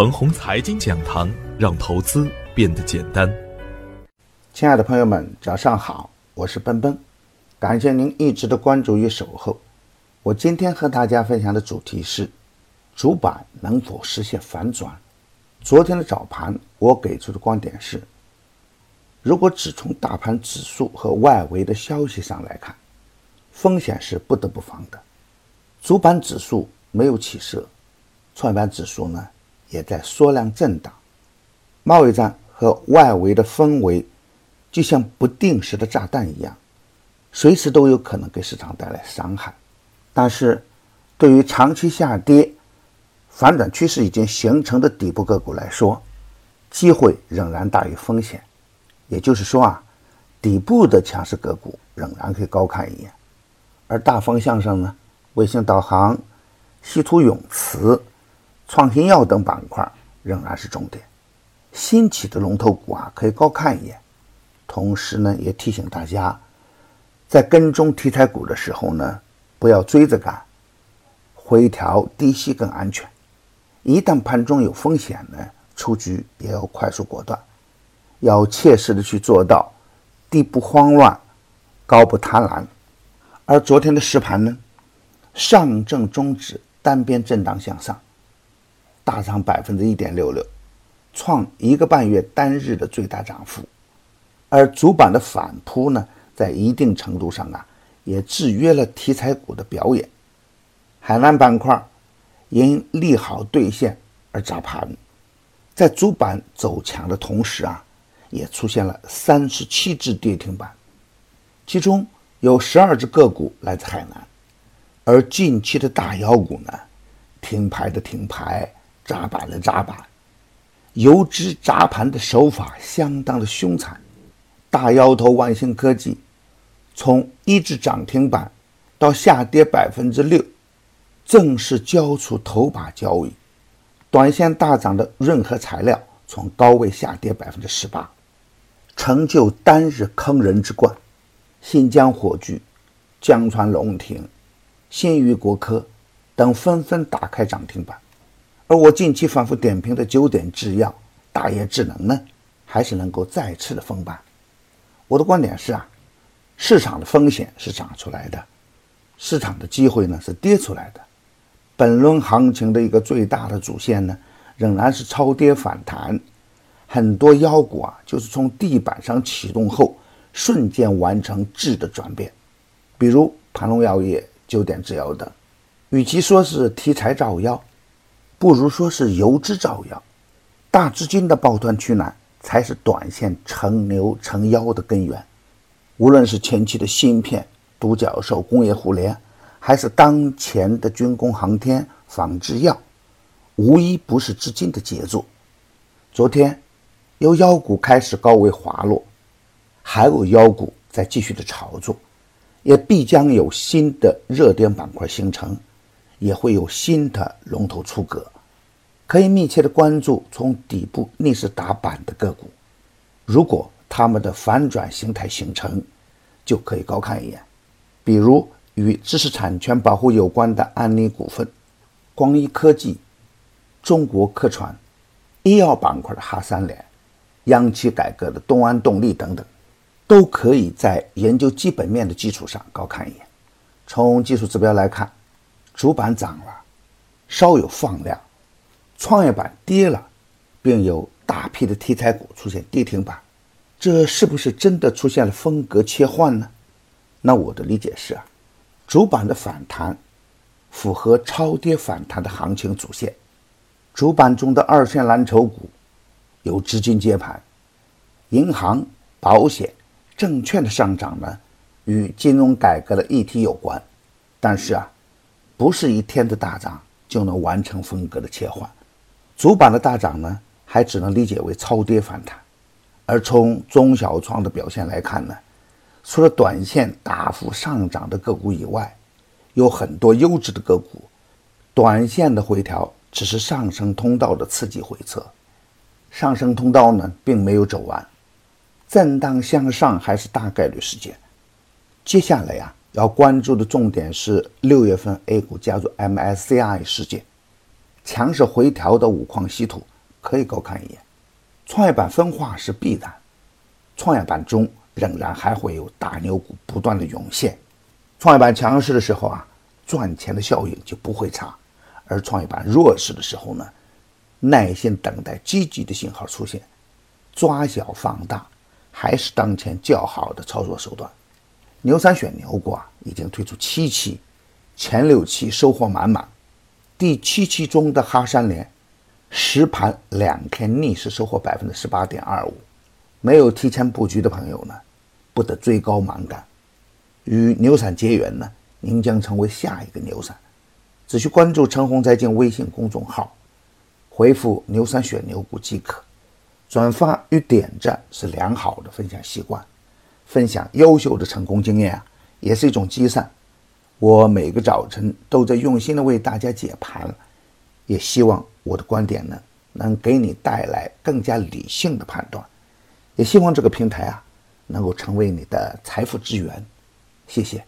腾宏财经讲堂，让投资变得简单。亲爱的朋友们，早上好，我是奔奔，感谢您一直的关注与守候。我今天和大家分享的主题是：主板能否实现反转？昨天的早盘，我给出的观点是：如果只从大盘指数和外围的消息上来看，风险是不得不防的。主板指数没有起色，创业板指数呢也在缩量震荡。贸易战和外围的氛围就像不定时的炸弹一样，随时都有可能给市场带来伤害。但是，对于长期下跌、反转趋势已经形成的底部个股来说，机会仍然大于风险。也就是说啊，底部的强势个股仍然可以高看一眼，而大方向上呢？卫星导航、稀土永磁、创新药等板块仍然是重点。新起的龙头股啊，可以高看一眼。同时呢，也提醒大家，在跟踪题材股的时候呢，不要追着干，回调低吸更安全。一旦盘中有风险呢，出局也要快速果断，要切实的去做到低不慌乱，高不贪婪。而昨天的实盘呢？上证综指单边震荡向上，大涨百分之一点六六，创一个半月单日的最大涨幅。而主板的反扑呢，在一定程度上啊，也制约了题材股的表演。海南板块因利好兑现而砸盘，在主板走强的同时啊，也出现了三十七只跌停板，其中有十二只个股来自海南。而近期的大妖股呢，停牌的停牌，砸板的砸板，游资砸盘的手法相当的凶残。大妖头万兴科技，从一只涨停板到下跌百分之六，正式交出头把交椅。短线大涨的润和材料，从高位下跌百分之十八，成就单日坑人之冠。新疆火炬、江川龙庭。新余国科等纷纷打开涨停板，而我近期反复点评的九点制药、大业智能呢，还是能够再次的封板。我的观点是啊，市场的风险是涨出来的，市场的机会呢是跌出来的。本轮行情的一个最大的主线呢，仍然是超跌反弹，很多妖股啊，就是从地板上启动后，瞬间完成质的转变，比如盘龙药业。九点制药等，与其说是题材造妖，不如说是游资造妖。大资金的抱团取暖，才是短线成牛成妖的根源。无论是前期的芯片、独角兽、工业互联，还是当前的军工、航天、仿制药，无一不是资金的杰作。昨天，有妖股开始高位滑落，还有妖股在继续的炒作。也必将有新的热点板块形成，也会有新的龙头出阁，可以密切的关注从底部逆势打板的个股。如果他们的反转形态形成，就可以高看一眼。比如与知识产权保护有关的安利股份、光一科技、中国科传、医药板块的哈三联、央企改革的东安动力等等。都可以在研究基本面的基础上高看一眼。从技术指标来看，主板涨了，稍有放量；创业板跌了，并有大批的题材股出现跌停板。这是不是真的出现了风格切换呢？那我的理解是啊，主板的反弹符合超跌反弹的行情主线。主板中的二线蓝筹股有资金接盘，银行、保险。证券的上涨呢，与金融改革的议题有关，但是啊，不是一天的大涨就能完成风格的切换。主板的大涨呢，还只能理解为超跌反弹。而从中小创的表现来看呢，除了短线大幅上涨的个股以外，有很多优质的个股，短线的回调只是上升通道的刺激回撤，上升通道呢，并没有走完。震荡向上还是大概率事件。接下来呀，要关注的重点是六月份 A 股加入 MSCI 事件，强势回调的五矿稀土可以高看一眼。创业板分化是必然，创业板中仍然还会有大牛股不断的涌现。创业板强势的时候啊，赚钱的效应就不会差；而创业板弱势的时候呢，耐心等待积极的信号出现，抓小放大，还是当前较好的操作手段。牛三选牛股啊，已经推出七期，前六期收获满满。第七期中的哈山联，实盘两天逆势收获百分之十八点二五。没有提前布局的朋友呢，不得追高盲干。与牛散结缘呢，您将成为下一个牛散。只需关注陈红财经微信公众号，回复“牛散选牛股”即可。转发与点赞是良好的分享习惯。分享优秀的成功经验啊，也是一种积善。我每个早晨都在用心的为大家解盘，也希望我的观点呢，能给你带来更加理性的判断。也希望这个平台啊，能够成为你的财富之源。谢谢。